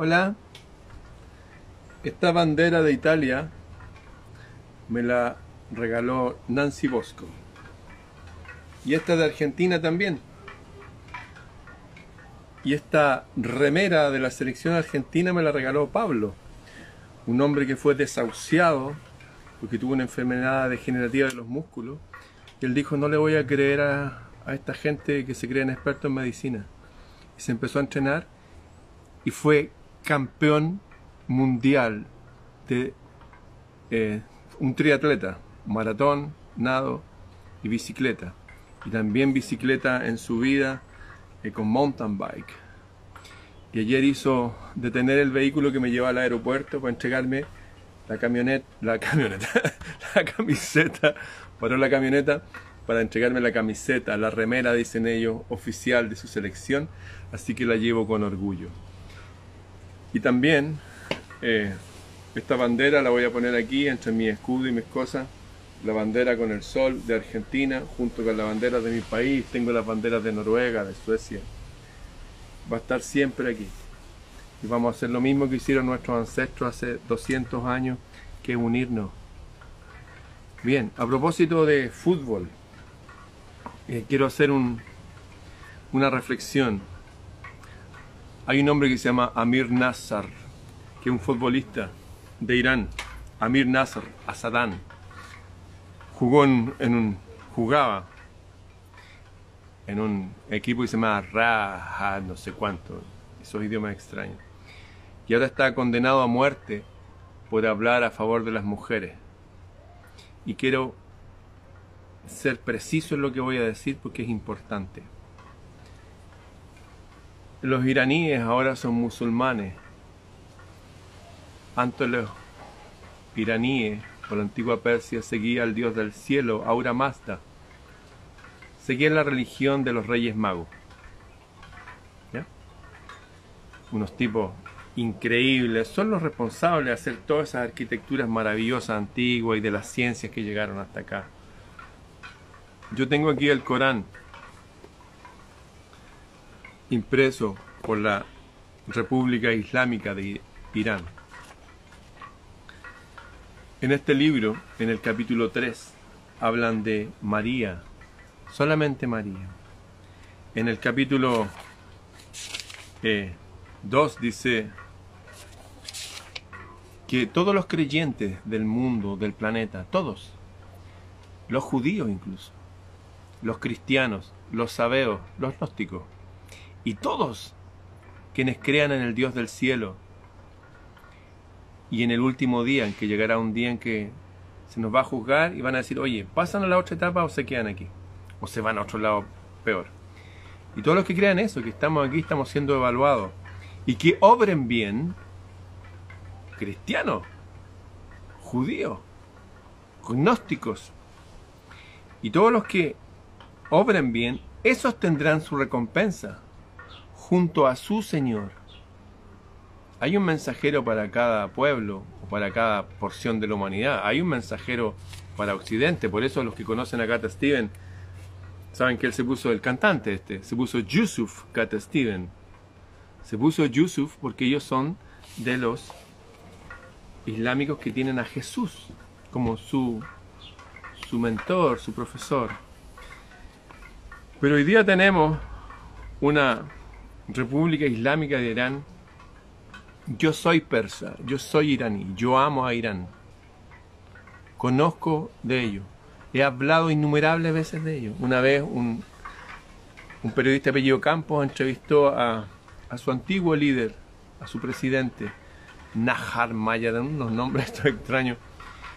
Hola. Esta bandera de Italia me la regaló Nancy Bosco. Y esta de Argentina también. Y esta remera de la selección argentina me la regaló Pablo, un hombre que fue desahuciado porque tuvo una enfermedad degenerativa de los músculos. Y él dijo, no le voy a creer a, a esta gente que se creen expertos en medicina. Y se empezó a entrenar y fue campeón mundial de eh, un triatleta, maratón, nado y bicicleta. Y también bicicleta en su vida eh, con mountain bike. Y ayer hizo detener el vehículo que me lleva al aeropuerto para entregarme la camioneta, la camioneta, la camiseta, paró la camioneta para entregarme la camiseta, la remera, dicen ellos, oficial de su selección, así que la llevo con orgullo. Y también eh, esta bandera la voy a poner aquí entre mi escudo y mis cosas. La bandera con el sol de Argentina junto con la bandera de mi país. Tengo las banderas de Noruega, de Suecia. Va a estar siempre aquí. Y vamos a hacer lo mismo que hicieron nuestros ancestros hace 200 años, que unirnos. Bien, a propósito de fútbol, eh, quiero hacer un, una reflexión. Hay un hombre que se llama Amir Nassar, que es un futbolista de Irán, Amir Nasser, Asadán. Jugó en, un, jugaba en un equipo que se llama Raja, no sé cuánto, esos idiomas extraños. Y ahora está condenado a muerte por hablar a favor de las mujeres. Y quiero ser preciso en lo que voy a decir porque es importante. Los iraníes ahora son musulmanes. Antes los iraníes o la antigua Persia seguía al dios del cielo, Aura Mazda. Seguían la religión de los reyes magos. Unos tipos increíbles, son los responsables de hacer todas esas arquitecturas maravillosas, antiguas y de las ciencias que llegaron hasta acá. Yo tengo aquí el Corán, impreso por la República Islámica de Irán. En este libro, en el capítulo 3, hablan de María, solamente María. En el capítulo 2 eh, dice que todos los creyentes del mundo, del planeta, todos, los judíos incluso, los cristianos, los sabeos, los gnósticos, y todos quienes crean en el Dios del cielo y en el último día, en que llegará un día en que se nos va a juzgar y van a decir, oye, ¿pasan a la otra etapa o se quedan aquí? O se van a otro lado peor. Y todos los que crean eso, que estamos aquí, estamos siendo evaluados. Y que obren bien, cristianos, judíos, gnósticos. Y todos los que obren bien, esos tendrán su recompensa junto a su Señor. Hay un mensajero para cada pueblo o para cada porción de la humanidad. Hay un mensajero para Occidente. Por eso los que conocen a Cat Steven saben que él se puso el cantante este. Se puso Yusuf Cat Steven. Se puso Yusuf porque ellos son de los islámicos que tienen a Jesús como su, su mentor, su profesor. Pero hoy día tenemos una República Islámica de Irán, yo soy persa, yo soy iraní, yo amo a Irán. Conozco de ello. He hablado innumerables veces de ello. Una vez un, un periodista apellido Campos entrevistó a, a, su antiguo líder, a su presidente, Nahar Maya, de unos nombres extraños,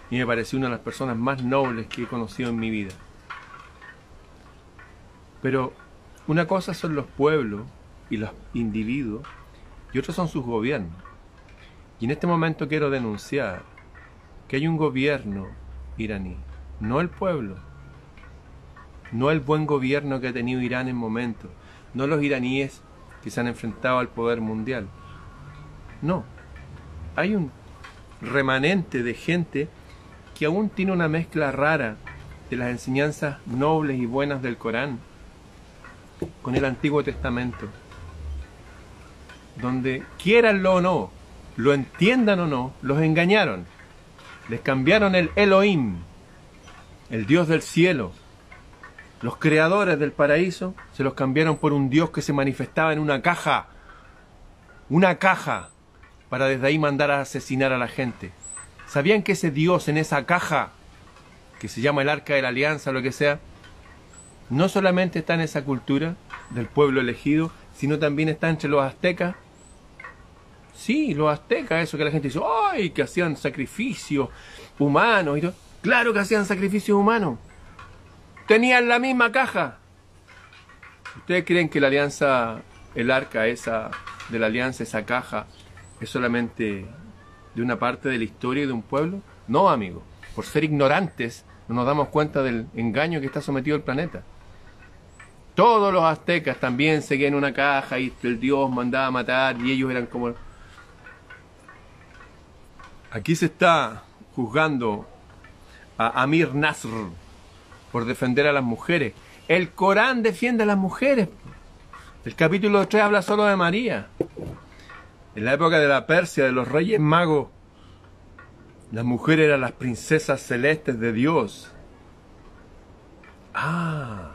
y me pareció una de las personas más nobles que he conocido en mi vida. Pero una cosa son los pueblos y los individuos, y otros son sus gobiernos. Y en este momento quiero denunciar que hay un gobierno iraní, no el pueblo, no el buen gobierno que ha tenido Irán en momentos, no los iraníes que se han enfrentado al poder mundial. No, hay un remanente de gente que aún tiene una mezcla rara de las enseñanzas nobles y buenas del Corán con el Antiguo Testamento donde quieranlo o no, lo entiendan o no, los engañaron. Les cambiaron el Elohim, el Dios del cielo. Los creadores del paraíso se los cambiaron por un Dios que se manifestaba en una caja. Una caja para desde ahí mandar a asesinar a la gente. ¿Sabían que ese Dios en esa caja, que se llama el Arca de la Alianza, lo que sea, no solamente está en esa cultura del pueblo elegido, sino también está entre los aztecas? Sí, los aztecas, eso que la gente dice, ¡ay! que hacían sacrificios humanos y todo. Claro que hacían sacrificios humanos. Tenían la misma caja. ¿Ustedes creen que la alianza, el arca esa de la alianza, esa caja, es solamente de una parte de la historia de un pueblo? No, amigo. Por ser ignorantes, no nos damos cuenta del engaño que está sometido el planeta. Todos los aztecas también seguían una caja y el dios mandaba a matar y ellos eran como... Aquí se está juzgando a Amir Nasr por defender a las mujeres. El Corán defiende a las mujeres. El capítulo 3 habla solo de María. En la época de la Persia, de los reyes magos, las mujeres eran las princesas celestes de Dios. Ah,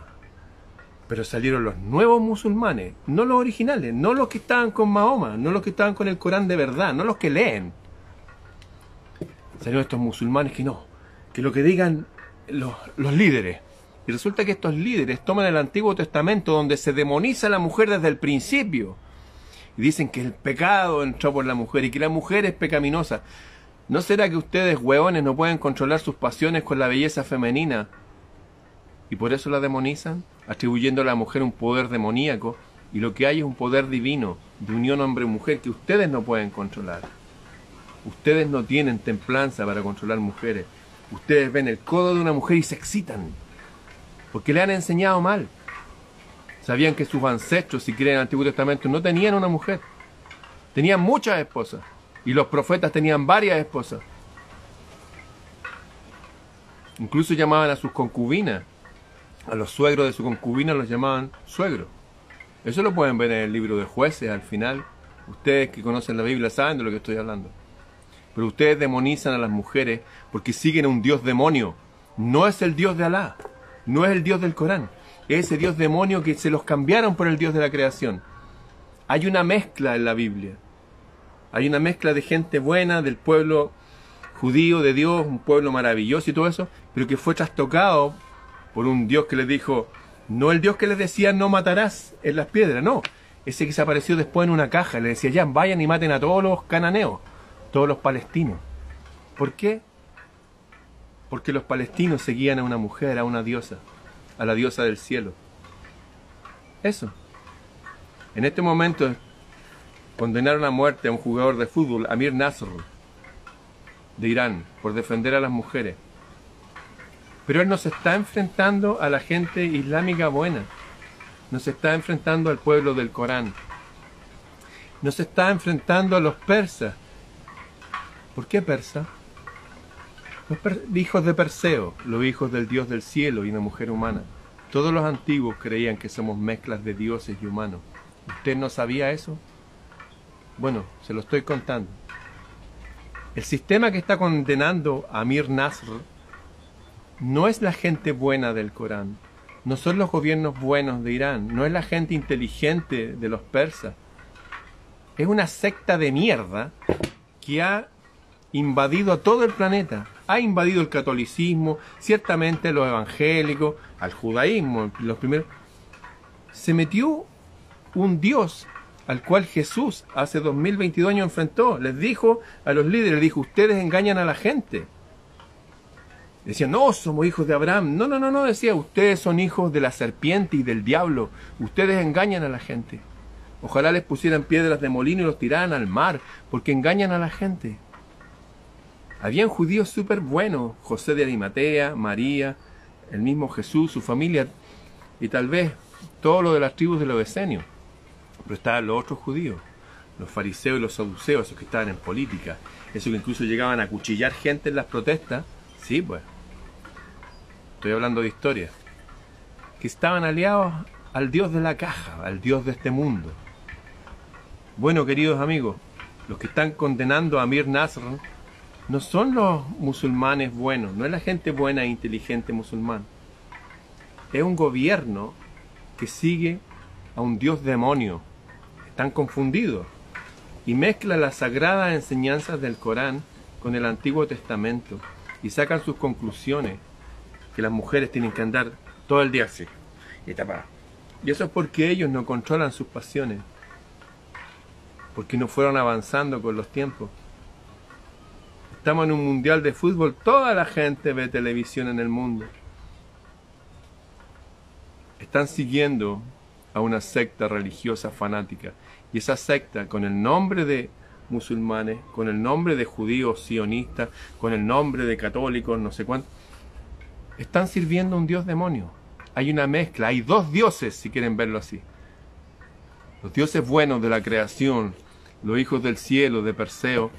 pero salieron los nuevos musulmanes, no los originales, no los que estaban con Mahoma, no los que estaban con el Corán de verdad, no los que leen. Salieron estos musulmanes que no, que lo que digan los, los líderes. Y resulta que estos líderes toman el Antiguo Testamento donde se demoniza a la mujer desde el principio. Y dicen que el pecado entró por la mujer y que la mujer es pecaminosa. ¿No será que ustedes, hueones, no pueden controlar sus pasiones con la belleza femenina? Y por eso la demonizan, atribuyendo a la mujer un poder demoníaco, y lo que hay es un poder divino, de unión hombre-mujer, que ustedes no pueden controlar. Ustedes no tienen templanza para controlar mujeres. Ustedes ven el codo de una mujer y se excitan, porque le han enseñado mal. Sabían que sus ancestros, si creen en el Antiguo Testamento, no tenían una mujer. Tenían muchas esposas. Y los profetas tenían varias esposas. Incluso llamaban a sus concubinas. A los suegros de su concubina los llamaban suegros. Eso lo pueden ver en el libro de jueces al final. Ustedes que conocen la Biblia saben de lo que estoy hablando. Pero ustedes demonizan a las mujeres porque siguen a un Dios demonio. No es el Dios de Alá. No es el Dios del Corán ese Dios demonio que se los cambiaron por el Dios de la creación. Hay una mezcla en la Biblia. Hay una mezcla de gente buena, del pueblo judío, de Dios, un pueblo maravilloso y todo eso, pero que fue trastocado por un Dios que les dijo, no el Dios que les decía no matarás en las piedras, no. Ese que se apareció después en una caja, le decía, ya, vayan y maten a todos los cananeos, todos los palestinos. ¿Por qué? Porque los palestinos seguían a una mujer, a una diosa a la diosa del cielo. Eso. En este momento condenaron a muerte a un jugador de fútbol, Amir Nasr, de Irán, por defender a las mujeres. Pero él no se está enfrentando a la gente islámica buena, no se está enfrentando al pueblo del Corán, no se está enfrentando a los persas. ¿Por qué persa? Los hijos de Perseo, los hijos del dios del cielo y una mujer humana. Todos los antiguos creían que somos mezclas de dioses y humanos. ¿Usted no sabía eso? Bueno, se lo estoy contando. El sistema que está condenando a Amir Nasr no es la gente buena del Corán, no son los gobiernos buenos de Irán, no es la gente inteligente de los persas. Es una secta de mierda que ha invadido a todo el planeta ha invadido el catolicismo, ciertamente los evangélicos, al judaísmo, los primeros. Se metió un Dios al cual Jesús hace 2022 años enfrentó. Les dijo a los líderes, les dijo, ustedes engañan a la gente. Decían, no, somos hijos de Abraham. No, no, no, no, decía, ustedes son hijos de la serpiente y del diablo. Ustedes engañan a la gente. Ojalá les pusieran piedras de molino y los tiraran al mar, porque engañan a la gente. Habían judíos súper buenos, José de Arimatea, María, el mismo Jesús, su familia, y tal vez todo lo de las tribus de los decenios. Pero estaban los otros judíos, los fariseos y los saduceos, esos que estaban en política, esos que incluso llegaban a cuchillar gente en las protestas. Sí, pues. Estoy hablando de historia. Que estaban aliados al Dios de la caja, al Dios de este mundo. Bueno, queridos amigos, los que están condenando a Amir Nasr no son los musulmanes buenos, no es la gente buena e inteligente musulmán. Es un gobierno que sigue a un dios demonio. Están confundidos y mezcla las sagradas enseñanzas del Corán con el Antiguo Testamento y sacan sus conclusiones que las mujeres tienen que andar todo el día así y Y eso es porque ellos no controlan sus pasiones, porque no fueron avanzando con los tiempos. Estamos en un mundial de fútbol, toda la gente ve televisión en el mundo. Están siguiendo a una secta religiosa fanática. Y esa secta, con el nombre de musulmanes, con el nombre de judíos sionistas, con el nombre de católicos, no sé cuánto, están sirviendo a un dios demonio. Hay una mezcla, hay dos dioses, si quieren verlo así. Los dioses buenos de la creación, los hijos del cielo, de Perseo,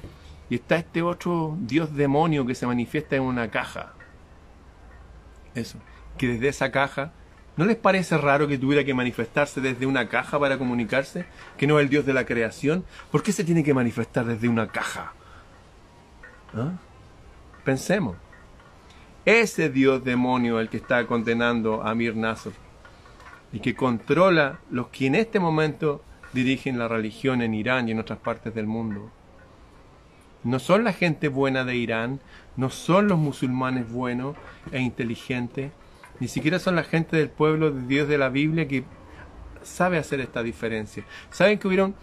y está este otro dios demonio que se manifiesta en una caja. Eso, que desde esa caja, ¿no les parece raro que tuviera que manifestarse desde una caja para comunicarse? Que no es el dios de la creación. ¿Por qué se tiene que manifestar desde una caja? ¿Ah? Pensemos. Ese dios demonio el que está condenando a Amir Nasr y que controla los que en este momento dirigen la religión en Irán y en otras partes del mundo no son la gente buena de Irán, no son los musulmanes buenos e inteligentes, ni siquiera son la gente del pueblo de Dios de la Biblia que sabe hacer esta diferencia. ¿Saben que hubieron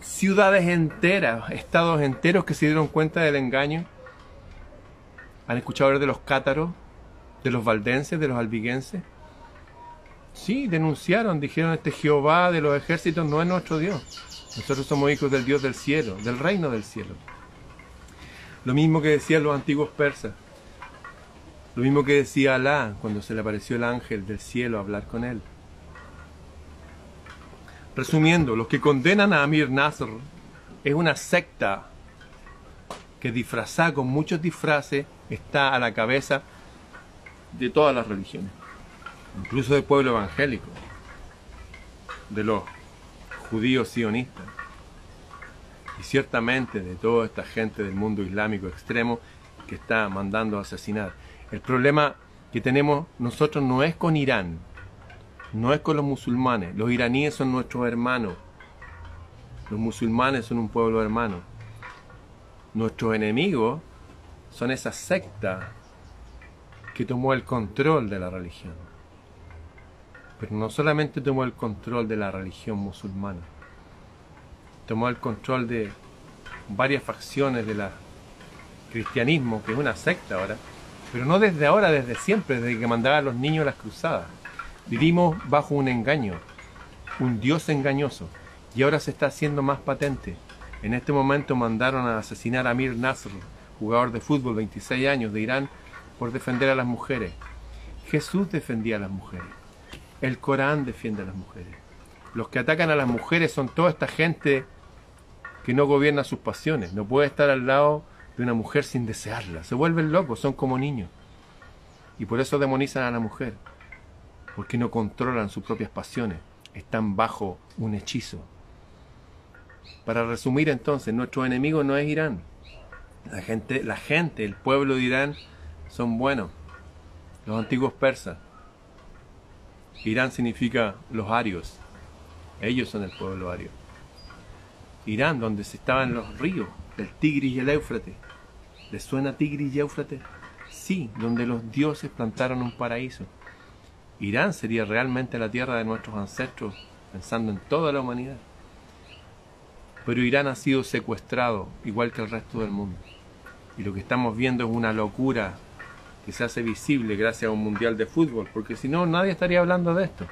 ciudades enteras, estados enteros que se dieron cuenta del engaño? ¿Han escuchado hablar de los cátaros, de los valdenses, de los albiguenses? Sí, denunciaron, dijeron, este Jehová de los ejércitos no es nuestro Dios. Nosotros somos hijos del Dios del cielo, del reino del cielo. Lo mismo que decían los antiguos persas. Lo mismo que decía Alá cuando se le apareció el ángel del cielo a hablar con él. Resumiendo, los que condenan a Amir Nasr es una secta que disfrazada con muchos disfraces está a la cabeza de todas las religiones, incluso del pueblo evangélico, de los judíos sionistas y ciertamente de toda esta gente del mundo islámico extremo que está mandando a asesinar. El problema que tenemos nosotros no es con Irán, no es con los musulmanes. Los iraníes son nuestros hermanos. Los musulmanes son un pueblo hermano. Nuestros enemigos son esa secta que tomó el control de la religión. Pero no solamente tomó el control de la religión musulmana, tomó el control de varias facciones del cristianismo, que es una secta ahora, pero no desde ahora, desde siempre, desde que mandaba a los niños a las cruzadas. Vivimos bajo un engaño, un Dios engañoso, y ahora se está haciendo más patente. En este momento mandaron a asesinar a Amir Nasr, jugador de fútbol, 26 años, de Irán, por defender a las mujeres. Jesús defendía a las mujeres. El Corán defiende a las mujeres. Los que atacan a las mujeres son toda esta gente que no gobierna sus pasiones. No puede estar al lado de una mujer sin desearla. Se vuelven locos, son como niños. Y por eso demonizan a la mujer. Porque no controlan sus propias pasiones. Están bajo un hechizo. Para resumir entonces, nuestro enemigo no es Irán. La gente, la gente, el pueblo de Irán son buenos. Los antiguos persas. Irán significa los arios. Ellos son el pueblo ario. Irán, donde se estaban los ríos, el Tigris y el Éufrates. ¿Les suena Tigris y Éufrates? Sí, donde los dioses plantaron un paraíso. Irán sería realmente la tierra de nuestros ancestros, pensando en toda la humanidad. Pero Irán ha sido secuestrado, igual que el resto del mundo. Y lo que estamos viendo es una locura que se hace visible gracias a un mundial de fútbol, porque si no, nadie estaría hablando de esto.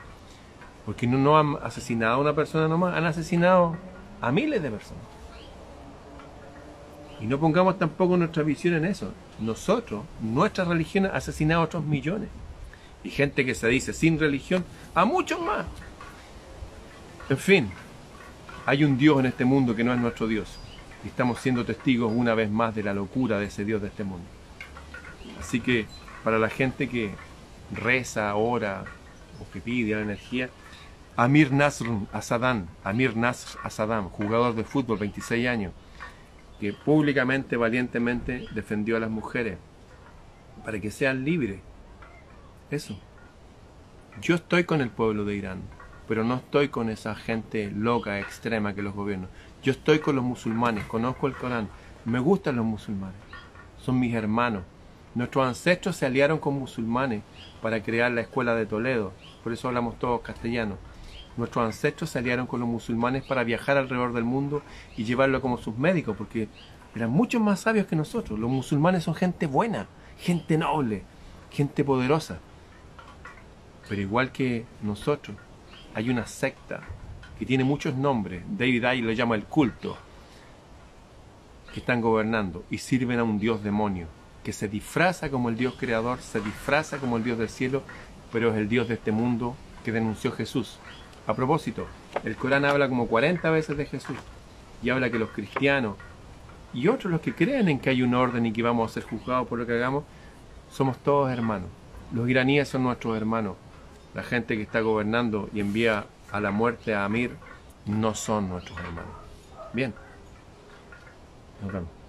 Porque no, no han asesinado a una persona nomás, han asesinado a miles de personas. Y no pongamos tampoco nuestra visión en eso. Nosotros, nuestra religión ha asesinado a otros millones. Y gente que se dice sin religión, a muchos más. En fin, hay un Dios en este mundo que no es nuestro Dios. Y estamos siendo testigos una vez más de la locura de ese Dios de este mundo. Así que para la gente que reza, ora o que pide la energía, Amir Nasr Asadán, Amir Nasr Asadán, jugador de fútbol, 26 años, que públicamente, valientemente defendió a las mujeres para que sean libres. Eso. Yo estoy con el pueblo de Irán, pero no estoy con esa gente loca, extrema que los gobiernos. Yo estoy con los musulmanes, conozco el Corán, me gustan los musulmanes, son mis hermanos. Nuestros ancestros se aliaron con musulmanes para crear la escuela de Toledo, por eso hablamos todos castellano. Nuestros ancestros se aliaron con los musulmanes para viajar alrededor del mundo y llevarlo como sus médicos, porque eran mucho más sabios que nosotros. Los musulmanes son gente buena, gente noble, gente poderosa. Pero igual que nosotros, hay una secta que tiene muchos nombres. David Icke lo llama el culto, que están gobernando y sirven a un dios demonio, que se disfraza como el dios creador, se disfraza como el dios del cielo, pero es el dios de este mundo que denunció Jesús. A propósito, el Corán habla como 40 veces de Jesús y habla que los cristianos y otros los que creen en que hay un orden y que vamos a ser juzgados por lo que hagamos, somos todos hermanos. Los iraníes son nuestros hermanos. La gente que está gobernando y envía a la muerte a Amir no son nuestros hermanos. Bien. Nos vemos.